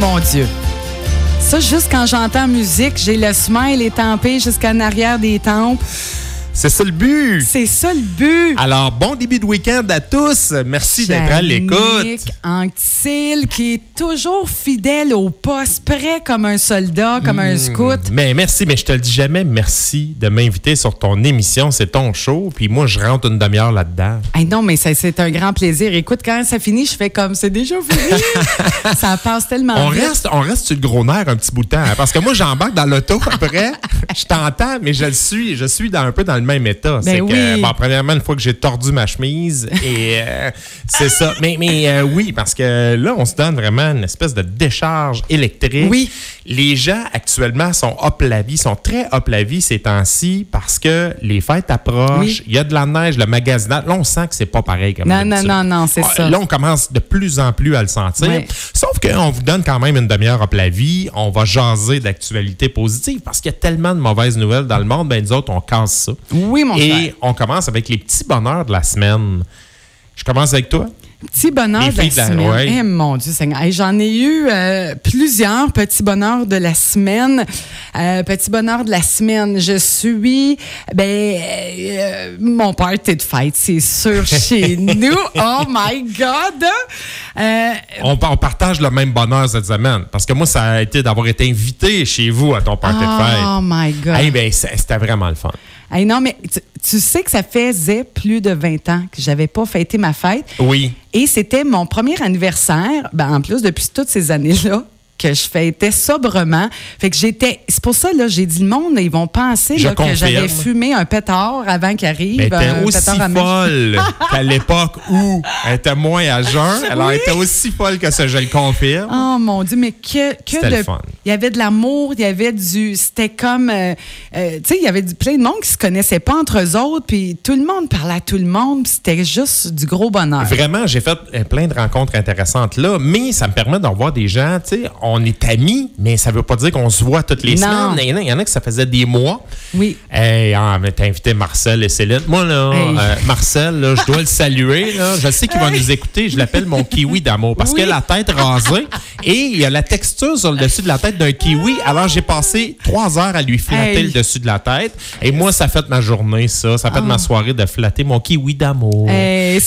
mon Dieu. Ça, juste quand j'entends musique, j'ai le smile étampé jusqu'en arrière des tempes. C'est ça le but. C'est ça le but. Alors, bon début de week-end à tous. Merci d'être à l'écoute. Anctil, qui est toujours fidèle au poste, prêt comme un soldat, comme un scout. Mais merci, mais je te le dis jamais merci de m'inviter sur ton émission. C'est ton show. Puis moi, je rentre une demi-heure là-dedans. Hey, non, mais c'est un grand plaisir. Écoute, quand ça finit, je fais comme c'est déjà fini. ça passe tellement On vite. reste, on reste sur le gros nerf un petit bout de temps. hein, parce que moi, j'embarque dans l'auto après. je t'entends, mais je le suis. Je suis dans, un peu dans le même état. c'est que, Ben oui. bon, premièrement, une fois que j'ai tordu ma chemise, et euh, c'est ça. Mais, mais euh, oui, parce que là, on se donne vraiment une espèce de décharge électrique. Oui. Les gens actuellement sont up la vie, sont très up la vie ces temps-ci parce que les fêtes approchent, Oui. il y a de la neige, le magasinage. Là, on sent que c'est pas pareil comme Non, non, non, non, c'est Ah, ça. Là, on commence de plus en plus à le sentir. Ouais. Sauf qu'on vous donne quand même une demi-heure up la vie. On va jaser d'actualité positive parce qu'il y a tellement de mauvaises nouvelles dans le monde. Ben, nous autres, on casse ça. Oui, mon Et cher. on commence avec les petits bonheurs de la semaine. Je commence avec toi. Petit bonheur Les de la filles de la- semaine. ouais. Eh, mon Dieu Seigneur. Hey, J'en ai eu euh, plusieurs petits bonheurs de la semaine. Euh, petit bonheur de la semaine. Je suis, ben, euh, mon party de fête, c'est sûr, chez nous. Oh my God! Euh, On, on partage le même bonheur cette semaine. Parce que moi, ça a été d'avoir été invité chez vous à ton party de fête. oh my God! Hey, ben, c'était vraiment le fun. Hey, non, mais tu, tu sais que ça faisait plus de 20 ans que j'avais pas fêté ma fête. Oui. Et c'était mon premier anniversaire, ben, en plus depuis toutes ces années-là que je fêtais sobrement. Fait que j'étais c'est pour ça là, j'ai dit le monde ils vont penser là, que j'avais fumé un pétard avant qu'il arrive, Mais elle était aussi folle qu'à l'époque où elle était moins à jeun. Alors, elle était aussi folle que ça, je le confirme. Oh mon Dieu, mais que, que de. Il y avait de l'amour, il y avait du. C'était comme. euh, euh, tu sais, il y avait du, plein de monde qui se connaissait pas entre eux autres, puis tout le monde parlait à tout le monde, c'était juste du gros bonheur. Vraiment, j'ai fait euh, plein de rencontres intéressantes là, mais ça me permet d'en voir des gens, tu sais, on est amis, mais ça veut pas dire qu'on se voit toutes les Non. semaines. Il y en a- il y en a que ça faisait des mois. Oui. Hey, ah, mais t'as invité Marcel et Céline. Moi, là, Hey. euh, Marcel, là, je dois le saluer. Là. Je sais qu'il va nous écouter. Je l'appelle mon kiwi d'amour parce Oui. qu'il a la tête rasée et il a la texture sur le dessus de la tête d'un kiwi. Alors, j'ai passé trois heures à lui flatter le dessus de la tête. Et moi, ça fait ma journée, ça. Ça fait de ma soirée de flatter mon kiwi d'amour. Ah.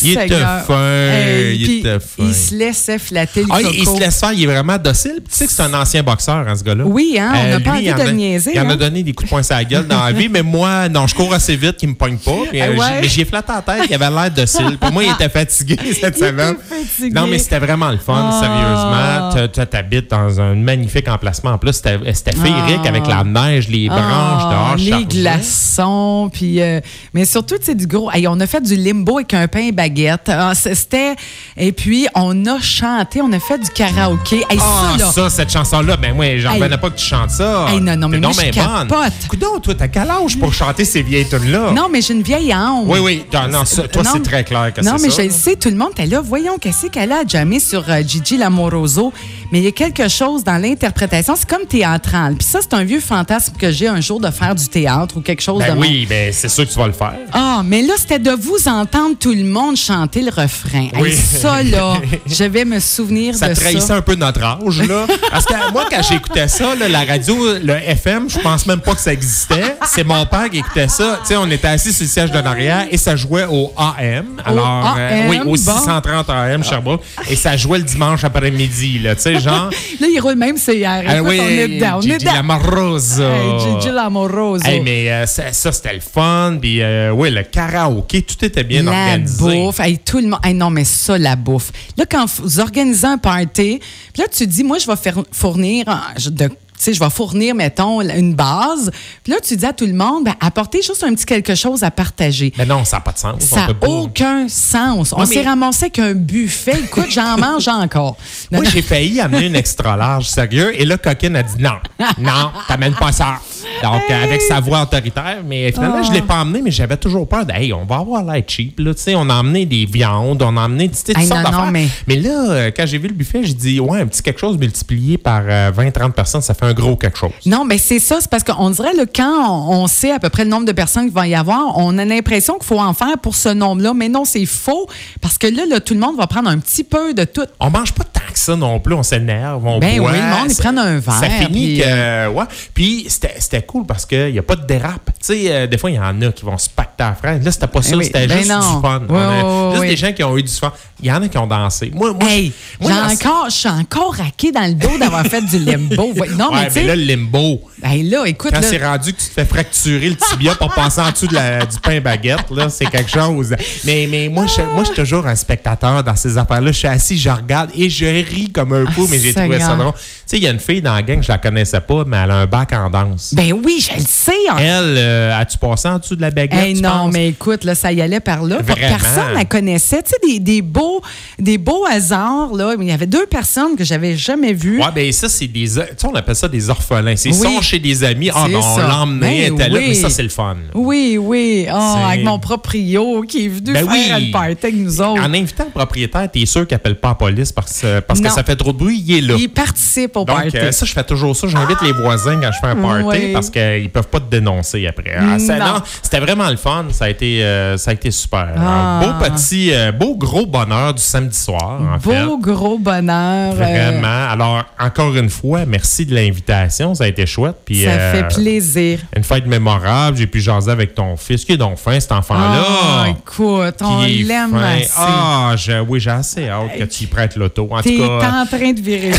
Il était fin. Il puis était fin. Il se laissait flatter le Ah, coco. il se laisse faire, il est vraiment docile. Tu sais que c'est un ancien boxeur, hein, ce gars-là? Oui, hein, on n'a pas lui, envie en de a- le niaiser, Il en a hein. donné des coups de poing sur la gueule dans la vie, mais moi, non, je cours assez vite qu'il me pogne pas. Puis, euh, Ah ouais? Mais j'ai flatté la tête, il avait l'air docile. Pour moi, il était fatigué cette Il était semaine. fatigué. Non, mais c'était vraiment le fun, Ah. sérieusement. Tu- Tu habites dans un magnifique emplacement. En plus, c'était féerique Ah. avec la neige, les branches dehors. Ah, les chargées. glaçons, puis euh, mais surtout c'est du gros. Hey, on a fait du limbo avec un pain et baguette. Ah, C'était et puis on a chanté, on a fait du karaoké. Hey, Ah, ça, là, ça, cette chanson-là, ben moi, j'en revenais pas que tu chantes ça. Hey, non, non, mais moi, je capote. Coudon, toi, t'as quel âge pour chanter ces vieilles tunes-là? Non, mais j'ai une vieille âme. Oui, oui. Non, non, ça, toi, Non, c'est très clair que Non, c'est mais ça. je le sais, tout le monde était là. Voyons, qu'est-ce qu'elle a jamais sur euh, Gigi Lamoroso? Mais il y a quelque chose dans l'interprétation. C'est comme théâtral. Puis ça, c'est un vieux fantasme que j'ai un jour de faire du théâtre ou quelque chose Ben de même. oui, ben c'est sûr que tu vas le faire. Ah, mais là, c'était de vous entendre tout le monde chanter le refrain. Oui. Hey, ça, là, je vais me souvenir Ça de trahissait ça. un peu notre âge, là. Parce que moi, quand j'écoutais ça, là, la radio, le FM, je pense même pas que ça existait. C'est mon père qui écoutait ça. Tu sais, on était assis sur le siège de l'arrière et ça jouait au AM. Alors, euh, AM, oui, au bon. 630 AM, Sherbrooke. Et ça jouait le dimanche après-midi, là. Tu sais, genre. Là, il roule même airs. Ah oui, on est dedans. On est Gigi dedans. Lamoroso. Hey, Gigi Lamoroso. Hey, mais euh, ça, ça, c'était le fun. Puis, euh, oui, le karaoké, tout était bien la organisé. bouffe. Hey, tout le monde. Hey, non, mais ça, la bouffe. Là, quand vous organisez un party, puis là, tu dis, moi, je vais fournir euh, de sais, je vais fournir, mettons, une base. Puis là, tu dis à tout le monde, ben, apportez juste un petit quelque chose à partager. Mais non, ça n'a pas de sens. Ça n'a aucun sens. On s'est ramassé avec un buffet. Écoute, j'en mange encore. Non, Moi, j'ai failli amener une extra large, sérieux. Et là, Coquine a dit non. Non, t'amènes pas ça. Donc, euh, avec sa voix autoritaire. Mais finalement, je Ah. l'ai pas emmené, mais j'avais toujours peur de, hey, on va avoir l'air cheap. Là, Tu sais, on a emmené des viandes, on a emmené tu sais, toutes Hey, sortes d'affaires. mais- Mais là, euh, quand j'ai vu le buffet, j'ai dit, ouais, un petit quelque chose multiplié par 20-30 personnes, ça fait un gros quelque chose. Non, mais c'est ça. C'est parce qu'on dirait, là, quand on, on sait à peu près le nombre de personnes qu'il va y avoir, on a l'impression qu'il faut en faire pour ce nombre-là. Mais non, c'est faux. Parce que là, là, tout le monde va prendre un petit peu de tout. On mange pas tant que ça non plus. On s'énerve, on Ben boit. oui, le monde, ils Ça- prennent un verre, Ça finit puis, que. euh, ouais. Puis c'était c'était cool parce qu'il n'y a pas de dérape. Tu sais, euh, des fois, il y en a qui vont se pacter à frère. Là, c'était pas ça. Ben oui, C'était ben juste non. du fun. A- juste des gens qui ont eu du fun. Il y en a qui ont dansé. Moi, moi, Hey, moi, j'ai encore, je suis encore raqué dans le dos d'avoir fait du limbo. Non, Ouais, mais mais là, le limbo. hey, là, écoute, Quand là, c'est rendu que tu te fais fracturer le tibia pour passer en dessous de la- du pain baguette, là, c'est quelque chose. Mais, mais moi, je, moi, je suis toujours un spectateur dans ces affaires-là. Je suis assis, je regarde et je ris comme un fou, Ah, mais j'ai trouvé ça drôle. Sais, il y a une fille dans la gang, je la connaissais pas, mais elle a un bac en danse. ben oui, je le sais. en- Elle, euh, as-tu passé en dessous de la baguette? Hey, tu non, penses? mais écoute, là, ça y allait par là. Vraiment. Personne la connaissait. Tu sais, des, des beaux, des beaux hasards, là. Il y avait deux personnes que j'avais jamais vues. Ouais, ben ça, c'est des. Tu sais, on appelle ça des orphelins. C'est Oui. sont chez des amis. Ah, ben, on l'a emmené, Ben elle était là, mais ça, c'est le fun. Oui, oui. Oh, C'est- avec mon proprio qui est venu Ben faire oui. le party avec nous autres. En invitant le propriétaire, t'es sûr qu'il appelle pas la police parce, parce que ça fait trop de bruit, il est là. Il participe au Donc, party. euh, ça, je fais toujours ça. J'invite les voisins quand je fais un party Oui. parce qu'ils peuvent pas te dénoncer après. Ah, ça- Non. non, C'était vraiment le fun. Ça a été, euh, ça a été super. Ah. Un beau petit, euh, beau gros bonheur du samedi soir, en fait. Beau gros bonheur. Vraiment. Alors, encore une fois, merci de l'invitation. Ça a été chouette. Puis, ça euh, fait plaisir. Une fête mémorable. J'ai pu jaser avec ton fils. Qui est donc fin, cet enfant-là? Ah, écoute, on l'aime assez. Ah, je- oui, j'ai assez hâte que tu y prêtes l'auto. En tout cas, en train de virer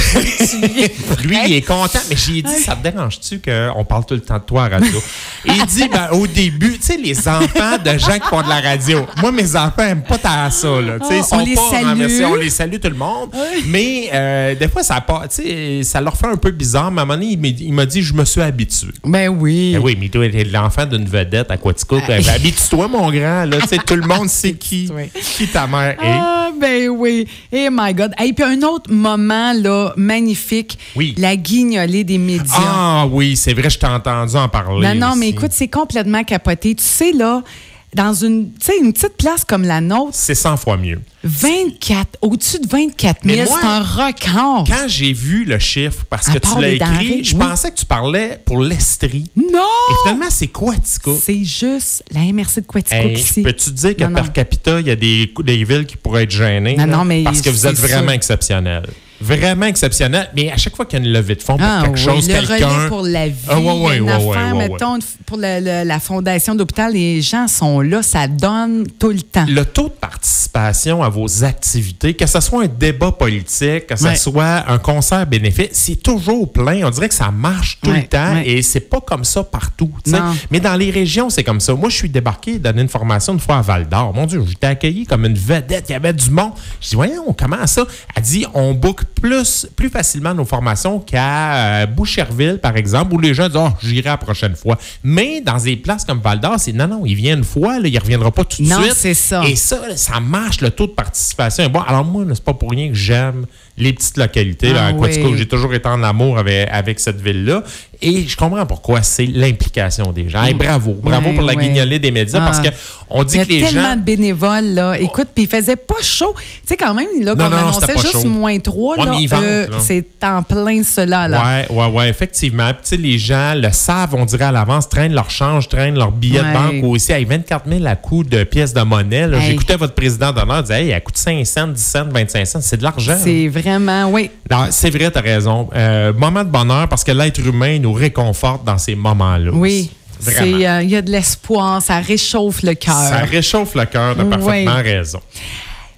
lui, il est content. Mais j'ai dit, ça te dérange-tu qu'on parle tout le temps de toi à radio? Et il dit, ben, au début, tu sais, les enfants de gens qui font de la radio. Moi, mes enfants aiment pas tant ça, là. Tu sais, Ah, ils sont on les pas salue. renversés. On les salue tout le monde. Mais, euh, des fois, ça, part- ça leur fait un peu bizarre. Mais à un moment donné, il m'a- dit, je me suis habitué. Ben oui. Ben oui, mais toi, l'enfant d'une vedette à Quatico. Ben, Habitue-toi, mon grand. Là, tout le monde sait qui, qui ta mère est. Ah, ben oui. Eh my God. Et puis un autre moment, là, magnifique. Oui. La guignolée des médias. Ah oui, c'est vrai, je t'ai entendu en parler. non, non, mais écoute, c'est complètement capoté. Tu sais, là, dans une, une petite place comme la nôtre, C'est 100 fois mieux. 24, au-dessus de 24 Mais 000, moi, c'est un record. Quand j'ai vu le chiffre, parce À que tu l'as écrit, je oui. pensais que tu parlais pour l'Estrie. Et Non! finalement, c'est Quatico. C'est juste la MRC de Quatico Hey, ici. Peux-tu dire que Non, non. per capita, il y a des, des villes qui pourraient être gênées? Non, là? non, mais Parce que vous êtes vraiment sûr. exceptionnel. Vraiment exceptionnel. Mais à chaque fois qu'il y a une levée de fonds pour Ah quelque oui, chose, le quelqu'un. relais pour la vie, Ah, ouais, ouais, une ouais, affaire, mettons, pour le- le- la fondation d'hôpital, les gens sont là, ça donne tout le temps. Le taux de participation à vos activités, que ce soit un débat politique, que ce soit un concert bénéfice, c'est toujours plein. On dirait que ça marche tout le temps et c'est pas comme ça partout. Mais dans les régions, c'est comme ça. Moi, je suis débarqué donner une formation une fois à Val d'Or. Mon Dieu, j'étais accueilli comme une vedette. Il y avait du monde. Je dis, voyons, comment ça? Elle dit, on book plus, plus facilement nos formations qu'à euh, Boucherville, par exemple, où les gens disent, oh, j'irai la prochaine fois. Mais dans des places comme Val d'Or, c'est non, non, il vient une fois, là, il reviendra pas tout de Non, suite. c'est ça. Et ça, ça marche, le taux de participation est bon. Alors moi, c'est pas pour rien que j'aime les petites localités. là, Ah à Quatico, oui. j'ai toujours été en amour avec, avec cette ville-là. Et je comprends pourquoi c'est l'implication des gens. Et bravo, bravo Ouais, pour la guignolée des médias Ah. parce que on dit Il y a que les tellement gens. de bénévoles, là. Écoute, puis il faisait pas chaud. Tu sais, quand même, là, qu'on non, annonçait juste chaud. moins 3, Ouais, là, euh, là. c'est en plein cela, là. Ouais, ouais, ouais, effectivement. Puis, tu sais, les gens le savent, on dirait à l'avance, traînent leur change, traînent leur billet Ouais. de banque aussi. Avec 24 000 à coût de pièces de monnaie, là, Hey. j'écoutais votre président d'honneur dire, hey, elle coûte 5 cents, 10 cents, 25 cents. C'est de l'argent. C'est vraiment, oui. C'est vrai, tu as raison. Euh, moment de bonheur parce que l'être humain nous réconforte dans ces moments-là. Oui. Euh, Il y a de l'espoir, ça réchauffe le Ça cœur. réchauffe le cœur, de Oui. parfaitement raison.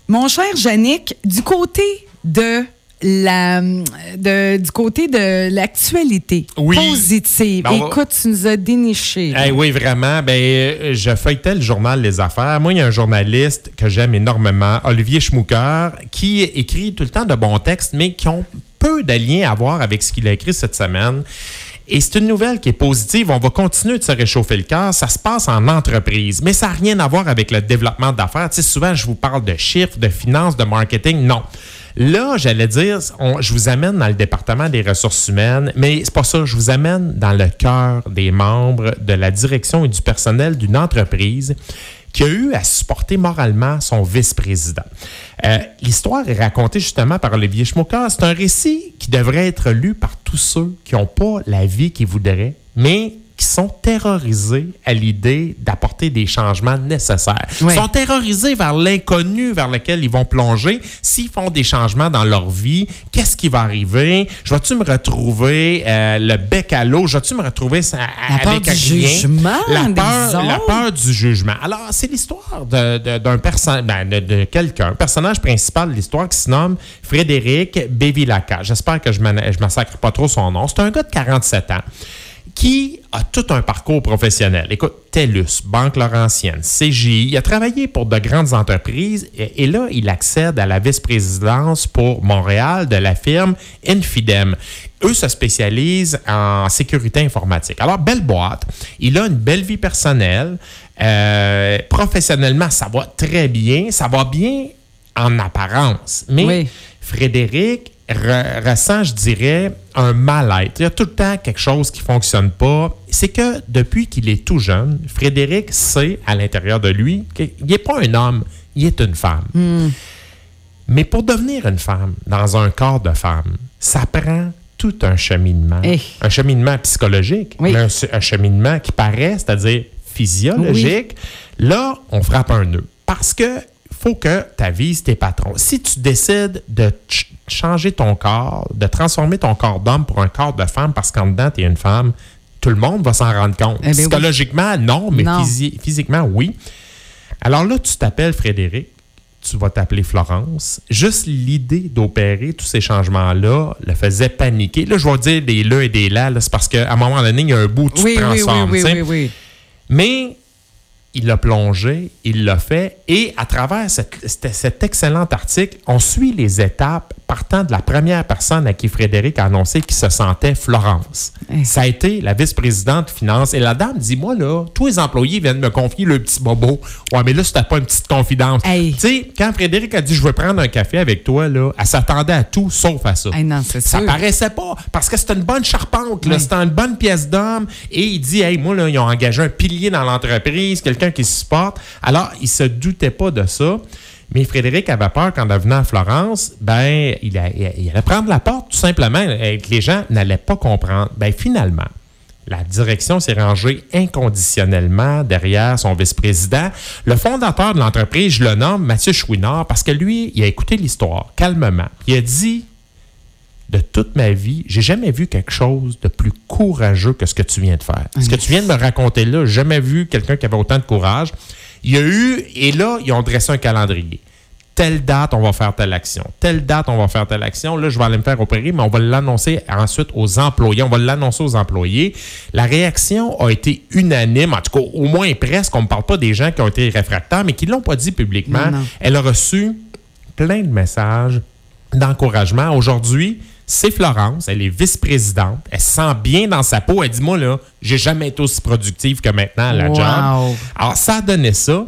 Mon cher Yannick, du côté de la de, du côté de l'actualité Oui. positive. Ben, va- Écoute, tu nous as déniché. Eh oui, vraiment. Ben, je feuilletais le journal Les Affaires. Moi, il y a un journaliste que j'aime énormément, Olivier Schmucker, qui écrit tout le temps de bons textes, mais qui ont peu de lien à voir avec ce qu'il a écrit cette semaine. Et c'est une nouvelle qui est positive. On va continuer de se réchauffer le cœur. Ça se passe en entreprise, mais ça n'a rien à voir avec le développement d'affaires. Tu sais, souvent, je vous parle de chiffres, de finances, de marketing. Non. Là, j'allais dire, on- je vous amène dans le département des ressources humaines, mais c'est pas ça. Je vous amène dans le cœur des membres de la direction et du personnel d'une entreprise qui a eu à supporter moralement son vice-président. Euh, L'histoire est racontée justement par Olivier Schmucker. C'est un récit qui devrait être lu par tous ceux qui n'ont pas la vie qu'ils voudraient, mais qui sont terrorisés à l'idée d'apporter des changements nécessaires. Ils sont terrorisés vers l'inconnu vers lequel ils vont plonger. S'ils font des changements dans leur vie, qu'est-ce qui va arriver? Je vais-tu me retrouver euh, le bec à l'eau? Je vais-tu me retrouver sa- La peur avec du rien? jugement La peur, la peur du jugement. Alors, c'est l'histoire de- de- d'un personne, ben, de, de quelqu'un, un personnage principal de l'histoire qui se nomme Frédéric Bevilacqua. J'espère que je ne massacre pas trop son nom. C'est un gars de 47 ans qui a tout un parcours professionnel. Écoute, TELUS, Banque Laurentienne, CGI, il a travaillé pour de grandes entreprises et, et là, il accède à la vice-présidence pour Montréal de la firme Infidem. Eux se spécialisent en sécurité informatique. Alors, belle boîte, il a une belle vie personnelle. Euh, professionnellement, ça va très bien. Ça va bien en apparence. Mais Oui. Frédéric ressent, je dirais, un mal-être. Il y a tout le temps quelque chose qui fonctionne pas. C'est que depuis qu'il est tout jeune, Frédéric sait à l'intérieur de lui qu'il n'est pas un homme, il est une femme. Mais pour devenir une femme dans un corps de femme, ça prend tout un cheminement. Eh. Un cheminement psychologique, Oui. mais un, un cheminement qui paraît, c'est-à-dire physiologique. Là, on frappe un nœud. Parce que faut que tu avises tes patrons. Si tu décides de ch- changer ton corps, de transformer ton corps d'homme pour un corps de femme parce qu'en dedans, tu es une femme, tout le monde va s'en rendre compte. Eh ben oui. Psychologiquement, non, mais Non. physiquement, oui. Alors là, tu t'appelles Frédéric, tu vas t'appeler Florence. Juste l'idée d'opérer tous ces changements-là le faisait paniquer. Là, je vais dire des là et des là, là, c'est parce qu'à un moment donné, il y a un bout où tu Oui, te oui, oui, transformes. oui, sais. oui, oui. Mais il l'a plongé, il l'a fait, et à travers cette- cet, cet excellent article, on suit les étapes partant de la première personne à qui Frédéric a annoncé qu'il se sentait Florence. Ça a été la vice-présidente finance. Et la dame dit, moi, là, tous les employés viennent me confier le petit bobo. Ouais, mais là, c'était pas une petite confidence. Hey. Tu sais, quand Frédéric a dit, je veux prendre un café avec toi, là, elle s'attendait à tout sauf à ça. Hey, non, c'est Ça sûr. paraissait pas parce que c'était une bonne charpente. Oui. c'était une bonne pièce d'homme. Et il dit, hey, moi, là, ils ont engagé un pilier dans l'entreprise, quelqu'un qui se supporte. Alors, il se doutait pas de ça. Mais Frédéric avait peur qu'en devenant à Florence, ben, il allait prendre la porte, tout simplement, et que les gens n'allaient pas comprendre. Ben, finalement, la direction s'est rangée inconditionnellement derrière son vice-président. Le fondateur de l'entreprise, je le nomme Mathieu Chouinard, parce que lui, il a écouté l'histoire calmement. Il a dit de toute ma vie, j'ai jamais vu quelque chose de plus courageux que ce que tu viens de faire. Ce que tu viens de me raconter là, jamais vu quelqu'un qui avait autant de courage. Il y a eu, et là, ils ont dressé un calendrier. Telle date, on va faire telle action. Telle date, on va faire telle action. Là, je vais aller me faire opérer, mais on va l'annoncer ensuite aux employés. On va l'annoncer aux employés. La réaction a été unanime, en tout cas, au moins presque. On ne parle pas des gens qui ont été réfractaires, mais qui ne l'ont pas dit publiquement. Non, non. Elle a reçu plein de messages d'encouragement. Aujourd'hui, c'est Florence, elle est vice-présidente, elle se sent bien dans sa peau. Elle dit Moi, là, j'ai jamais été aussi productive que maintenant à la Wow. job. Alors, ça a donné ça.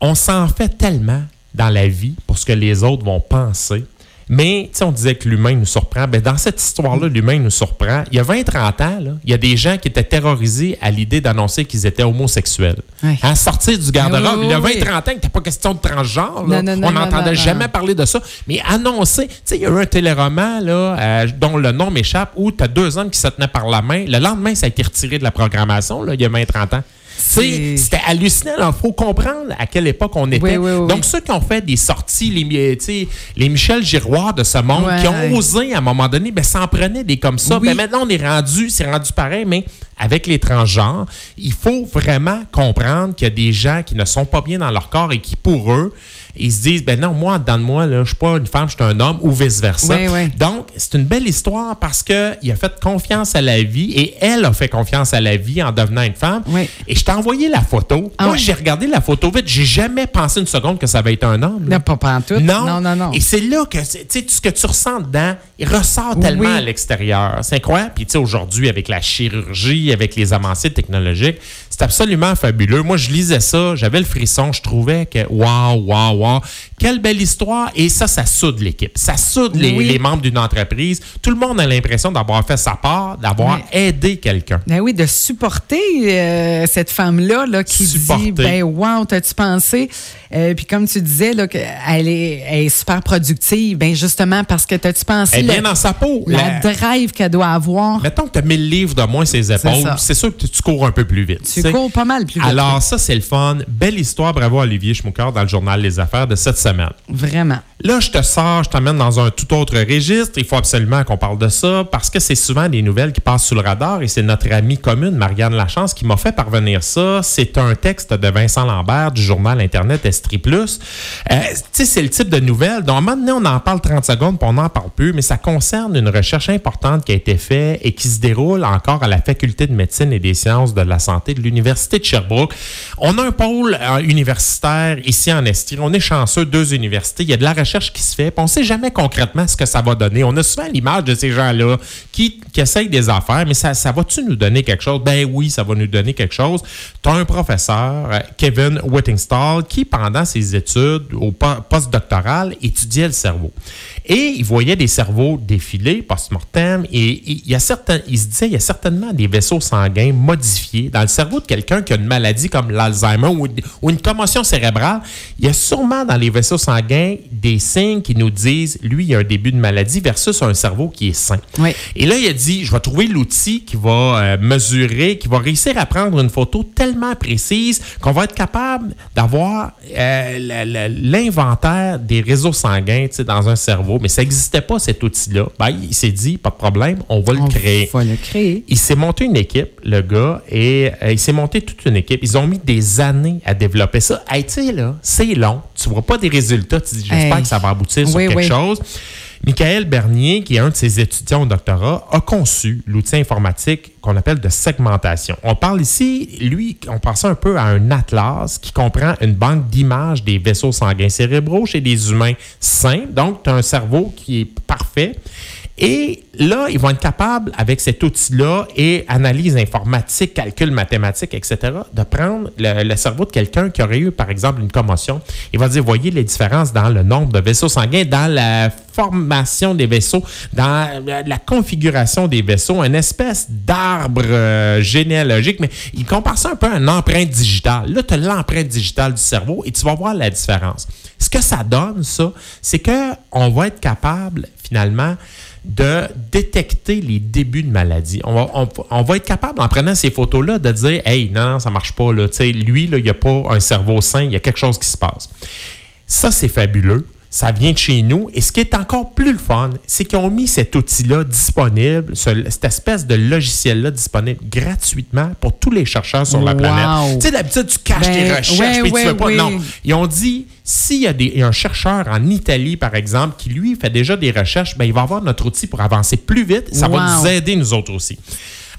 On s'en fait tellement dans la vie pour ce que les autres vont penser. Mais, on disait que l'humain nous surprend. Ben, dans cette histoire-là, l'humain nous surprend. Il y a 20-30 ans, il y a des gens qui étaient terrorisés à l'idée d'annoncer qu'ils étaient homosexuels. Oui. À sortir du garde-robe. Oui, il y a oui, 20-30 ans, il n'était pas question de transgenre. là. Non, non, non, on n'entendait jamais parler de ça. Mais annoncer, tu sais, il y a eu un téléroman là, euh, dont le nom m'échappe où tu as deux hommes qui se tenaient par la main. Le lendemain, ça a été retiré de la programmation, là, il y a 20-30 ans. C'était hallucinant. Il faut comprendre à quelle époque on était. Oui, oui, oui. Donc, ceux qui ont fait des sorties, les, sais, les Michel Giroir de ce monde, Ouais. qui ont osé à un moment donné, ben, s'en prenaient des comme ça. Ben, maintenant, on est rendu, c'est rendu pareil, mais avec les transgenres, il faut vraiment comprendre qu'il y a des gens qui ne sont pas bien dans leur corps et qui, pour eux, ils se disent, ben non, moi, dans moi, là, je suis pas une femme, je suis un homme, ou vice-versa. Oui, oui. Donc, c'est une belle histoire parce qu'il a fait confiance à la vie et elle a fait confiance à la vie en devenant une femme. Oui. Et je t'ai envoyé la photo. Ah Moi, j'ai regardé la photo vite. J'ai jamais pensé une seconde que ça va être un homme. là. Non, pas pantoute. Non. Non, non, non. Et c'est là que tu sais, ce que tu ressens dedans, il ressort tellement à l'extérieur. C'est incroyable. Puis tu sais, aujourd'hui, avec la chirurgie, avec les avancées technologiques, c'est absolument fabuleux. Moi, je lisais ça, j'avais le frisson, je trouvais que waouh, waouh, voir. Quelle belle histoire. Et ça, ça soude l'équipe. Ça soude les, Oui. les membres d'une entreprise. Tout le monde a l'impression d'avoir fait sa part, d'avoir aidé quelqu'un. Ben oui, de supporter euh, cette femme-là là, qui Supporter. dit ben wow, t'as-tu pensé? Euh, puis comme tu disais, là, qu'elle est, elle est super productive. Ben justement, parce que t'as-tu pensé Elle bien dans sa peau. la La- drive qu'elle doit avoir? Mettons que tu as 1000 livres de moins ses épaules, c'est sûr que tu, cours un peu plus vite. Tu cours pas mal plus vite. Alors, ça, c'est le fun. Belle histoire. Bravo, Olivier Schmucker, dans le journal Les Affaires de cette semaine. Vraiment. Là, je te sors, je t'amène dans un tout autre registre. Il faut absolument qu'on parle de ça parce que c'est souvent des nouvelles qui passent sous le radar et c'est notre amie commune, Marianne Lachance, qui m'a fait parvenir ça. C'est un texte de Vincent Lambert du journal Internet Estrie Plus. Euh, tu sais, c'est le type de nouvelles dont à un moment donné, on en parle 30 secondes puis on n'en parle plus, mais ça concerne une recherche importante qui a été faite et qui se déroule encore à la Faculté de médecine et des sciences de la santé de l'Université de Sherbrooke. On a un pôle euh, universitaire ici en Estrie. On est chanceux, deux universités. Il y a de la recherche qui se fait. on ne sait jamais concrètement ce que ça va donner. On a souvent l'image de ces gens-là qui, essayent des affaires, mais ça, ça va-tu nous donner quelque chose? Ben oui, ça va nous donner quelque chose. Tu as un professeur, euh, Kevin Whittingstall, qui, pendant ses études au po- postdoctoral, étudiait le cerveau. Et il voyait des cerveaux défiler post-mortem et il, y a certains, il se disait il y a certainement des vaisseaux sanguins modifiés dans le cerveau de quelqu'un qui a une maladie comme l'Alzheimer ou, ou une commotion cérébrale. Il y a sûrement dans les vaisseaux sanguins des signes qui nous disent lui, il y a un début de maladie versus un cerveau qui est sain. Oui. Et là, il a dit, je vais trouver l'outil qui va euh, mesurer, qui va réussir à prendre une photo tellement précise qu'on va être capable d'avoir euh, l'inventaire des réseaux sanguins dans un cerveau. Mais ça n'existait pas, cet outil-là. Ben, il s'est dit, pas de problème, on va le On créer. va le créer. Il s'est monté une équipe, le gars, et euh, il s'est monté toute une équipe. Ils ont mis des années à développer ça. Hey, tu sais, là, c'est long. Tu vois pas des résultats. Tu dis, j'espère Hey. que ça va aboutir sur quelque oui. chose. Michael Bernier, qui est un de ses étudiants au doctorat, a conçu l'outil informatique qu'on appelle de segmentation. On parle ici, lui, on pense un peu à un atlas qui comprend une banque d'images des vaisseaux sanguins cérébraux chez des humains sains. Donc, tu as un cerveau qui est parfait. Et là, ils vont être capables, avec cet outil-là et analyse informatique, calcul mathématique, etc., de prendre le, cerveau de quelqu'un qui aurait eu, par exemple, une commotion. Il va dire, voyez les différences dans le nombre de vaisseaux sanguins, dans la formation des vaisseaux, dans la, la configuration des vaisseaux, une espèce d'arbre euh, généalogique, mais il compare ça un peu à une empreinte digitale. Là, tu as l'empreinte digitale du cerveau et tu vas voir la différence. Ce que ça donne, ça, c'est qu'on va être capable, finalement, de détecter les débuts de maladie. On va, on- on va être capable, en prenant ces photos-là, de dire Hey, non, ça marche pas. Là. Lui, là, il n'y a pas un cerveau sain, il y a quelque chose qui se passe. Ça, c'est fabuleux. Ça vient de chez nous. Et ce qui est encore plus le fun, c'est qu'ils ont mis cet outil-là disponible, ce- cette espèce de logiciel-là disponible gratuitement pour tous les chercheurs sur la Wow. planète. Tu sais, d'habitude, tu caches Ben, tes recherches, ouais, puis tu ouais, fais pas. oui. Non. Ils ont dit, s'il y a des, un chercheur en Italie, par exemple, qui lui fait déjà des recherches, ben, il va avoir notre outil pour avancer plus vite. Ça va nous aider, nous autres aussi.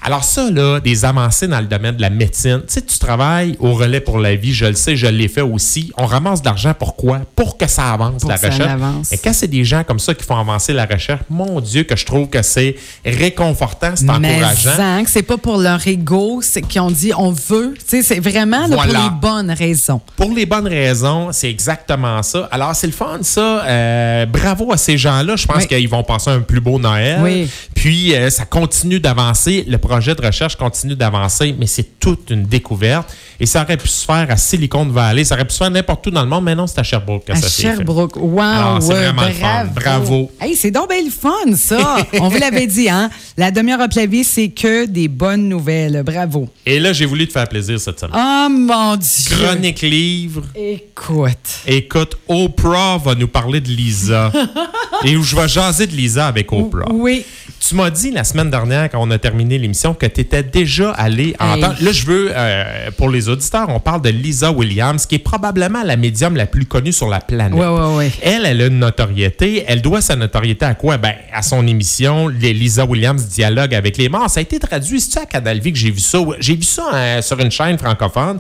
Alors ça, là, des avancées dans le domaine de la médecine. Tu sais, tu travailles au relais pour la vie, je le sais, je l'ai fait aussi. On ramasse de l'argent, pourquoi? Pour que ça avance, Pour la que ça recherche. avance. Et quand c'est des gens comme ça qui font avancer la recherche, mon Dieu, que je trouve que c'est réconfortant, c'est encourageant. c'est pas pour leur ego, c'est qu'ils ont dit on veut. Tu sais, c'est vraiment là, Voilà. pour les bonnes raisons. Pour les bonnes raisons, c'est exactement ça. Alors, c'est le fun, ça. Euh, bravo à ces gens-là. Je pense Oui. qu'ils vont passer un plus beau Noël. Oui. Puis, euh, ça continue d'avancer. Le projet de recherche continue d'avancer, mais c'est toute une découverte. Et ça aurait pu se faire à Silicon Valley. Ça aurait pu se faire n'importe où dans le monde, mais non, c'est à Sherbrooke que À ça s'est fait. Sherbrooke. Wow, Alors, c'est ouais, vraiment le fun. Bravo. Hey, c'est donc bien le fun, ça. On vous l'avait dit, hein? La demi-heure à clavier, c'est que des bonnes nouvelles. Bravo. Et là, j'ai voulu te faire plaisir cette semaine. Oh mon Dieu. Chronique livre. Écoute. Écoute, Oprah va nous parler de Lisa. Et où je vais jaser de Lisa avec Oprah. Oui. Tu m'as dit la semaine dernière, quand on a terminé l'émission, que tu étais déjà allé Hey. entendre. Là, je veux, euh, pour les auditeurs, on parle de Lisa Williams, qui est probablement la médium la plus connue sur la planète. Ouais, ouais, ouais. Elle, elle a une notoriété. Elle doit sa notoriété à quoi? Ben, à son émission, les Lisa Williams Dialogue avec les morts. Ça a été traduit. C'est-tu à Canal que j'ai vu ça? J'ai vu ça euh, sur une chaîne francophone.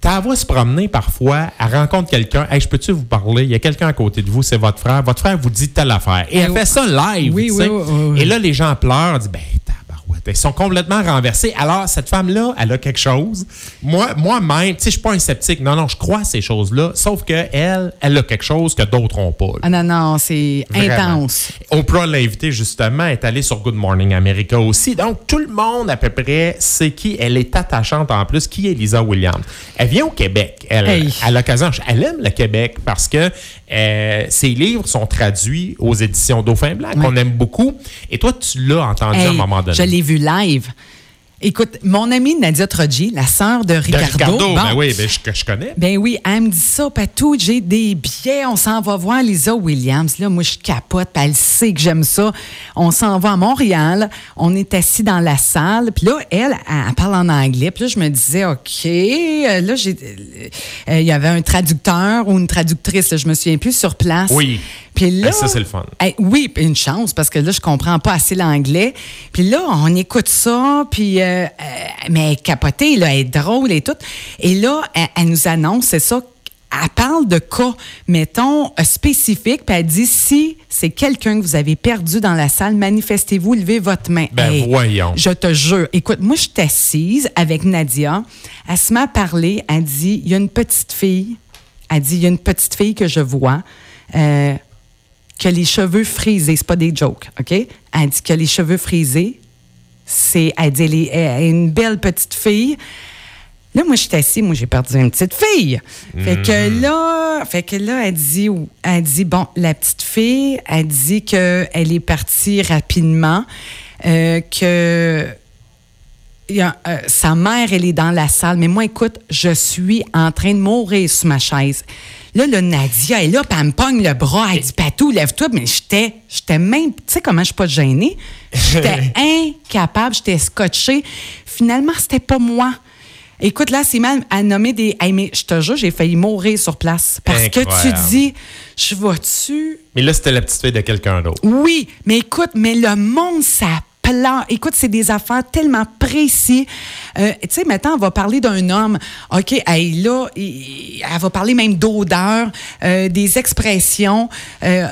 Ta voix se promener parfois, elle rencontre quelqu'un. Hey, je peux-tu vous parler? Il y a quelqu'un à côté de vous, c'est votre frère. Votre frère vous dit telle affaire. Et elle Eh fait ça live. oui, oui, oui. Et là, les gens pleurent. Disent, ben, Ils sont complètement renversés. Alors, cette femme-là, elle a quelque chose. Moi, moi-même, tu sais, je suis pas un sceptique. Non, non, je crois à ces choses-là. Sauf que elle, elle a quelque chose que d'autres n'ont pas. Ah non, non, c'est intense. Oprah l'a invitée, justement, est allée sur Good Morning America aussi. Donc, tout le monde, à peu près, sait qui. Elle est attachante en plus. Qui est Lisa Williams? Elle vient au Québec. Elle, À l'occasion, elle aime le Québec parce que euh, ses livres sont traduits aux éditions Dauphin Blanc, qu'on aime beaucoup. Et toi, tu l'as entendu à un moment donné. Je l'ai vu live. Écoute, mon amie Nadia Troji, la sœur de Ricardo. Ben oui, ben je, je connais. Ben oui, elle me dit ça, Patou, j'ai des billets, on s'en va voir Lisa Williams. Là, moi, je capote, elle sait que j'aime ça. On s'en va à Montréal, on est assis dans la salle, puis là, elle, elle, parle en anglais, puis là, je me disais, OK, euh, là, j'ai, euh, il y avait un traducteur ou une traductrice, je me souviens plus, sur place. Oui. Puis là, ça, c'est le fun. oui, une chance, parce que là, je comprends pas assez l'anglais. Puis là, on écoute ça, puis, euh, euh, mais capotée, là, elle est drôle et tout. Et là, elle, nous annonce, c'est ça, elle parle de cas, mettons, euh, spécifiques, puis elle dit si c'est quelqu'un que vous avez perdu dans la salle, manifestez-vous, levez votre main. Ben voyons. Je te jure. Écoute, moi, je suis assise avec Nadia. Elle se met à parler. Elle dit il y a une petite fille. Elle dit il y a une petite fille que je vois. Euh, que les cheveux frisés, c'est pas des jokes, OK? Elle dit que les cheveux frisés, c'est, elle dit, elle est une belle petite fille. Là, moi, je suis assise, moi, j'ai perdu une petite fille. Fait que hmm. là, fait que là, elle dit, elle dit, bon, la petite fille, elle dit qu'elle est partie rapidement, euh, que euh, sa mère, elle est dans la salle. Mais moi, écoute, je suis en train de mourir sur ma chaise. Là, le Nadia est là, puis elle me pogne le bras. Elle dit Patou, lève-toi. Mais j'étais, j'étais même. Tu sais comment je suis pas gênée? J'étais incapable, j'étais scotchée. Finalement, c'était pas moi. Écoute, là, c'est mal à nommer des. mais je te jure, j'ai failli mourir sur place. Parce que tu dis, je vois-tu? Mais là, c'était la petite fille de quelqu'un d'autre. Oui, mais écoute, mais le monde, ça Écoute, c'est des affaires tellement précises. Euh, tu sais, maintenant, on va parler d'un homme. OK, elle, là, elle va parler même d'odeur, euh, des expressions. Euh,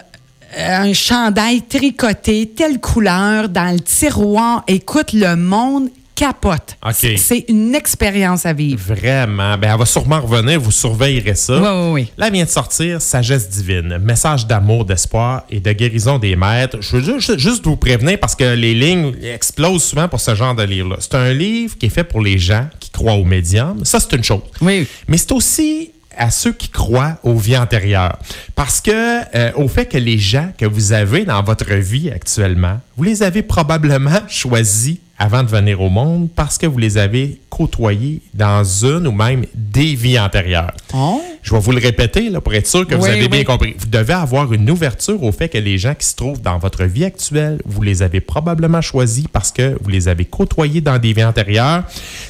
un chandail tricoté, telle couleur, dans le tiroir. Écoute, le monde capote. C'est une expérience à vivre. Vraiment. Ben, elle va sûrement revenir. Vous surveillerez ça. Oui, oui, oui. Là, vient de sortir Sagesse divine. Message d'amour, d'espoir et de guérison des maîtres. Je veux juste, vous prévenir parce que les lignes explosent souvent pour ce genre de livre-là. C'est un livre qui est fait pour les gens qui croient aux médiums. Ça, c'est une chose. Oui. Mais c'est aussi à ceux qui croient aux vies antérieures. Parce que euh, au fait que les gens que vous avez dans votre vie actuellement, vous les avez probablement choisis avant de venir au monde parce que vous les avez côtoyés dans une ou même des vies antérieures. Oh. Je vais vous le répéter là, pour être sûr que vous avez bien compris. Vous devez avoir une ouverture au fait que les gens qui se trouvent dans votre vie actuelle, vous les avez probablement choisis parce que vous les avez côtoyés dans des vies antérieures.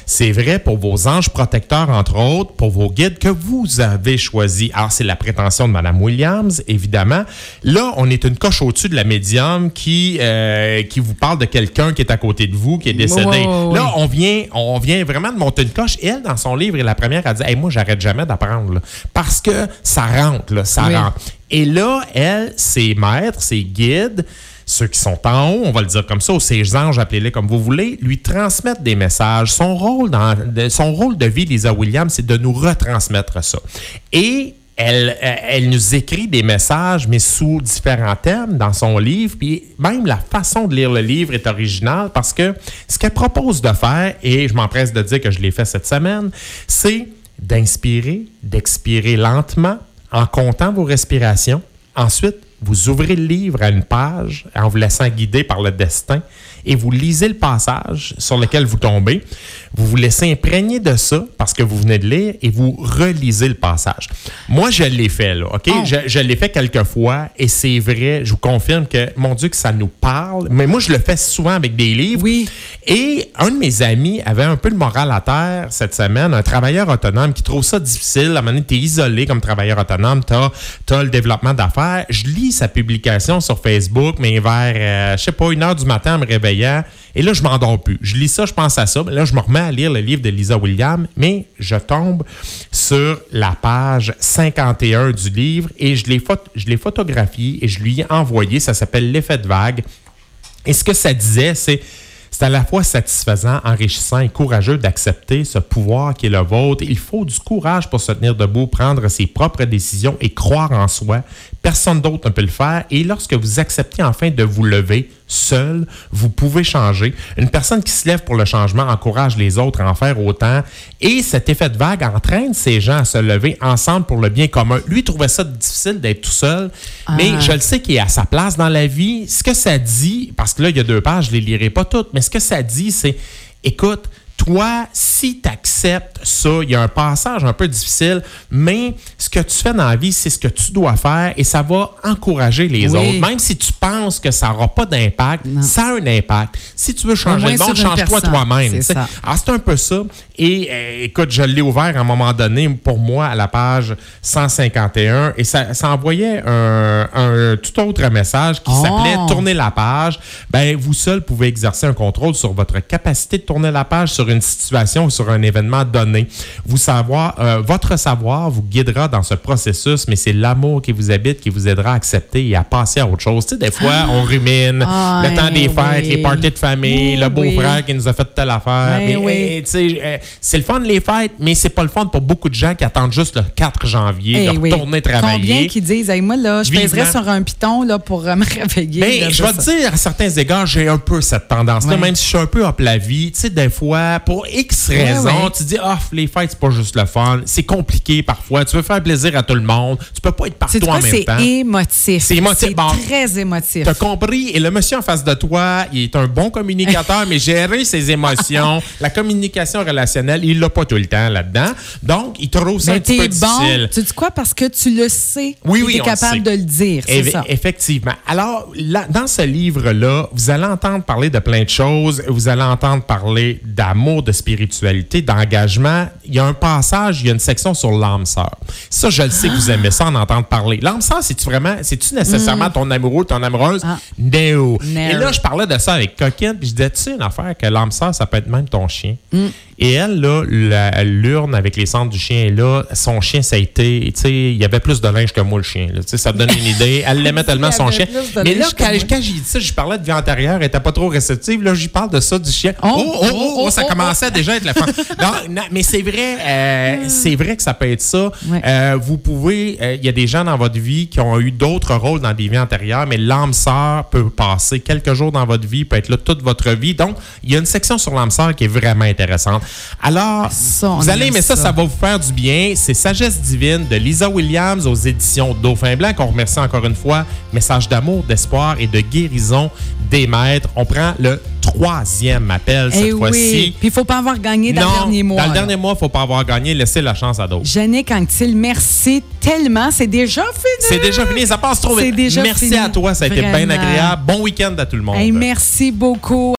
C'est vrai pour vos anges protecteurs, entre autres, pour vos guides que vous avez choisis. Alors, c'est la prétention de Mme Williams, évidemment. Là, on est une coche au-dessus de la médium qui, euh, qui vous parle de quelqu'un qui est à côté de vous qui est décédé. là, on vient, on vient vraiment de monter une coche. elle, dans son livre, est la première à dire hey, Moi, j'arrête jamais d'apprendre. Parce que ça rentre, là, ça rentre. Et là, elle, ses maîtres, ses guides, ceux qui sont en haut, on va le dire comme ça, ou ses anges, appelez-les comme vous voulez, lui transmettent des messages. Son rôle, dans, son rôle de vie, Lisa Williams, c'est de nous retransmettre ça. Et elle, euh, elle, nous écrit des messages, mais sous différents thèmes dans son livre. Puis même la façon de lire le livre est originale parce que ce qu'elle propose de faire, et je m'empresse de dire que je l'ai fait cette semaine, c'est d'inspirer, d'expirer lentement en comptant vos respirations. Ensuite, vous ouvrez le livre à une page en vous laissant guider par le destin et vous lisez le passage sur lequel vous tombez. Vous vous laissez imprégner de ça parce que vous venez de lire et vous relisez le passage. Moi, je l'ai fait, là, OK? Oh. Je, l'ai fait quelques fois et c'est vrai, je vous confirme que, mon Dieu, que ça nous parle. Mais moi, je le fais souvent avec des livres. Oui. Et un de mes amis avait un peu le moral à terre cette semaine, un travailleur autonome qui trouve ça difficile. À un moment donné, tu es isolé comme travailleur autonome, tu as, le développement d'affaires. Je lis sa publication sur Facebook, mais vers, euh, je sais pas, une heure du matin en me Et là, je m'endors plus. Je lis ça, je pense à ça. Là, je me remets à lire le livre de Lisa Williams, mais je tombe sur la page 51 du livre et je l'ai, je l'ai photographié et je lui ai envoyé. Ça s'appelle L'effet de vague. Et ce que ça disait, c'est C'est à la fois satisfaisant, enrichissant et courageux d'accepter ce pouvoir qui est le vôtre. Il faut du courage pour se tenir debout, prendre ses propres décisions et croire en soi. Personne d'autre ne peut le faire. Et lorsque vous acceptez enfin de vous lever seul, vous pouvez changer. Une personne qui se lève pour le changement encourage les autres à en faire autant. Et cet effet de vague entraîne ces gens à se lever ensemble pour le bien commun. Lui trouvait ça difficile d'être tout seul, mais Ah. je le sais qu'il est à sa place dans la vie. Ce que ça dit, parce que là, il y a deux pages, je les lirai pas toutes, mais ce que ça dit, c'est, écoute, toi, si tu acceptes ça, il y a un passage un peu difficile, mais ce que tu fais dans la vie, c'est ce que tu dois faire et ça va encourager les Oui. autres. Même si tu penses que ça n'aura pas d'impact, ça a un impact. Si tu veux changer le monde, change-toi toi-même. Alors, c'est un peu ça. Et euh, écoute, je l'ai ouvert à un moment donné pour moi à la page 151 et ça, ça envoyait un, un tout autre message qui Oh. s'appelait Tourner la page. Ben, vous seul pouvez exercer un contrôle sur votre capacité de tourner la page sur une situation ou sur un événement donné. Vous savoir, euh, votre savoir vous guidera dans ce processus, mais c'est l'amour qui vous habite qui vous aidera à accepter et à passer à autre chose. Tu sais, des fois, on rumine Ah, le temps des oui. fêtes, les parties de famille, Oui, le beau-frère oui. qui nous a fait telle affaire. Ben Mais, euh, c'est le fun les fêtes, mais c'est pas le fun pour beaucoup de gens qui attendent juste le 4 janvier Eh de retourner Combien travailler. qui disent, Hey, moi, là, je pèserais sur un piton là, pour euh, me réveiller. Ben, là, je c'est vais te dire, à certains égards, j'ai un peu cette tendance-là, même si je suis un peu hop la vie. Tu sais, des fois, pour X raisons, tu dis, ah, les fêtes, c'est pas juste le fun. C'est compliqué parfois. Tu veux faire plaisir à tout le monde. Tu peux pas être C'est partout en même C'est temps. émotif. C'est émotif. Bon. très émotif. T'as compris? Et le monsieur en face de toi, il est un bon communicateur, mais gérer ses émotions, la communication relationnelle, il l'a pas tout le temps là-dedans. Donc, il trouve ça Mais un petit peu bon. difficile. Tu dis quoi? Parce que tu le sais. Oui, oui, on le capable de le dire. Ça. Effectivement. Alors, là, dans ce livre-là, vous allez entendre parler de plein de choses. Vous allez entendre parler d'amour, de spiritualité, d'engagement. Il y a un passage, il y a une section sur l'âme sœur. Ça, je le sais que vous aimez ça en entendre parler. L'âme sœur, c'est-tu vraiment, c'est-tu nécessairement ton amoureux, ton amoureuse? Mm. Ah. No. No. Et là, je parlais de ça avec Coquine, puis je disais, tu sais, une affaire que l'âme sœur, ça peut être même ton chien. Mm. Et elle, là, la- l'urne avec les cendres du chien là. Son chien, ça a été, tu sais, il y avait plus de linge que moi, le chien. là. Tu sais, ça te donne une idée. Elle l'aimait tellement, son chien. Mais là, quand, j'ai dit ça, je parlais de vie antérieure, elle n'était pas trop réceptive. Là, j'y parle de ça, du chien. Oh, Oh, oh, oh, oh, oh, ça oh, commençait déjà à être la fin. Non, non, mais c'est vrai, euh, c'est vrai que ça peut être ça. Ouais. Euh, vous pouvez, euh, il y a des gens dans votre vie qui ont eu d'autres rôles dans des vies antérieures, mais l'âme sœur peut passer quelques jours dans votre vie, peut être là toute votre vie. Donc, il y a une section sur l'âme sœur qui est vraiment intéressante. Alors, Ça, on vous allez aimer ça, ça. ça va vous faire du bien. C'est Sagesse divine de Lisa Williams aux éditions Dauphin Blanc, qu'on remercie encore une fois. Message d'amour, d'espoir et de guérison des maîtres. On prend le troisième appel cette Eh fois-ci. Puis il faut pas avoir gagné dans non, le dernier mois. dans le dernier mois, il ne faut pas avoir gagné. Laissez la chance à d'autres. Jannick Anctil, merci tellement. C'est déjà fini. C'est déjà fini. Ça passe trop vite. déjà Merci fini. à toi. Ça a été bien agréable. Bon week-end à tout le monde. Hey, merci beaucoup.